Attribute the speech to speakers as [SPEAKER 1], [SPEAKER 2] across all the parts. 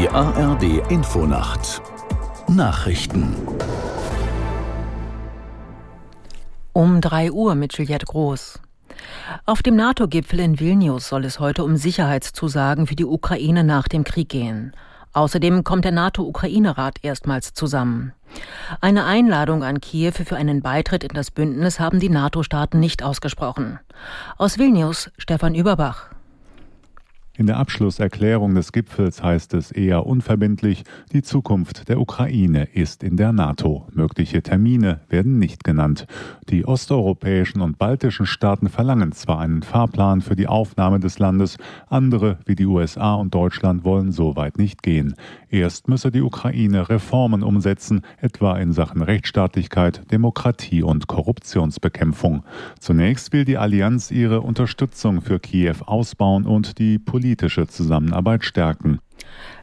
[SPEAKER 1] Die ARD Infonacht Nachrichten
[SPEAKER 2] Um 3 Uhr mit Juliette Groß. Auf dem NATO-Gipfel in Vilnius soll es heute um Sicherheitszusagen für die Ukraine nach dem Krieg gehen. Außerdem kommt der NATO-Ukraine-Rat erstmals zusammen. Eine Einladung an Kiew für einen Beitritt in das Bündnis haben die NATO-Staaten nicht ausgesprochen. Aus Vilnius Stefan Überbach.
[SPEAKER 3] In der Abschlusserklärung des Gipfels heißt es eher unverbindlich, die Zukunft der Ukraine ist in der NATO. Mögliche Termine werden nicht genannt. Die osteuropäischen und baltischen Staaten verlangen zwar einen Fahrplan für die Aufnahme des Landes, andere wie die USA und Deutschland wollen so weit nicht gehen. Erst müsse die Ukraine Reformen umsetzen, etwa in Sachen Rechtsstaatlichkeit, Demokratie und Korruptionsbekämpfung. Zunächst will die Allianz ihre Unterstützung für Kiew ausbauen und die politische Zusammenarbeit stärken.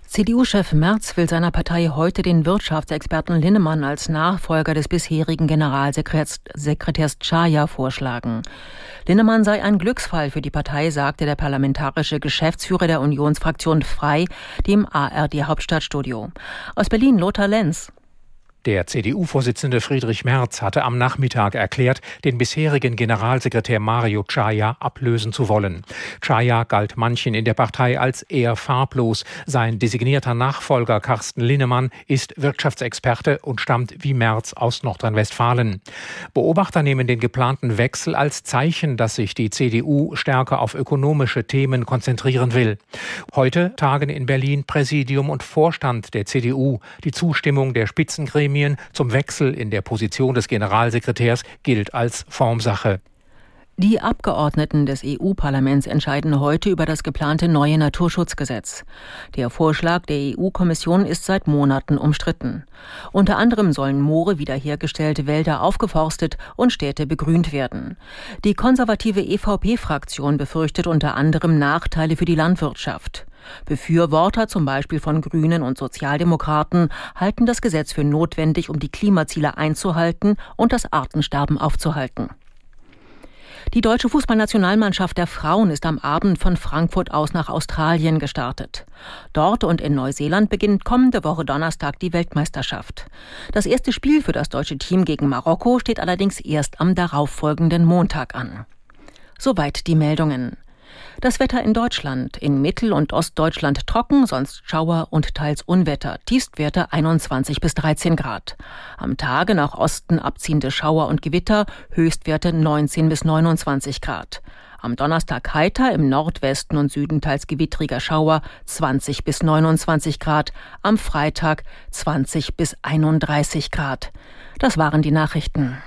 [SPEAKER 2] CDU-Chef Merz will seiner Partei heute den Wirtschaftsexperten Linnemann als Nachfolger des bisherigen Generalsekretärs Chaya vorschlagen. Linnemann sei ein Glücksfall für die Partei, sagte der parlamentarische Geschäftsführer der Unionsfraktion Frei dem ARD Hauptstadtstudio. Aus Berlin Lothar Lenz.
[SPEAKER 4] Der CDU-Vorsitzende Friedrich Merz hatte am Nachmittag erklärt, den bisherigen Generalsekretär Mario Chaya ablösen zu wollen. Chaya galt manchen in der Partei als eher farblos. Sein designierter Nachfolger Carsten Linnemann ist Wirtschaftsexperte und stammt wie Merz aus Nordrhein-Westfalen. Beobachter nehmen den geplanten Wechsel als Zeichen, dass sich die CDU stärker auf ökonomische Themen konzentrieren will. Heute tagen in Berlin Präsidium und Vorstand der CDU. Die Zustimmung der Spitzengremien Gremien zum Wechsel in der Position des Generalsekretärs gilt als Formsache.
[SPEAKER 2] Die Abgeordneten des EU-Parlaments entscheiden heute über das geplante neue Naturschutzgesetz. Der Vorschlag der EU-Kommission ist seit Monaten umstritten. Unter anderem sollen Moore wiederhergestellt, Wälder aufgeforstet und Städte begrünt werden. Die konservative EVP-Fraktion befürchtet unter anderem Nachteile für die Landwirtschaft. Befürworter zum Beispiel von Grünen und Sozialdemokraten halten das Gesetz für notwendig, um die Klimaziele einzuhalten und das Artensterben aufzuhalten. Die deutsche Fußballnationalmannschaft der Frauen ist am Abend von Frankfurt aus nach Australien gestartet. Dort und in Neuseeland beginnt kommende Woche Donnerstag die Weltmeisterschaft. Das erste Spiel für das deutsche Team gegen Marokko steht allerdings erst am darauffolgenden Montag an. Soweit die Meldungen. Das Wetter in Deutschland. In Mittel- und Ostdeutschland trocken, sonst Schauer und teils Unwetter. Tiefstwerte 21 bis 13 Grad. Am Tage nach Osten abziehende Schauer und Gewitter, Höchstwerte 19 bis 29 Grad. Am Donnerstag heiter, im Nordwesten und Süden teils gewittriger Schauer 20 bis 29 Grad. Am Freitag 20 bis 31 Grad. Das waren die Nachrichten.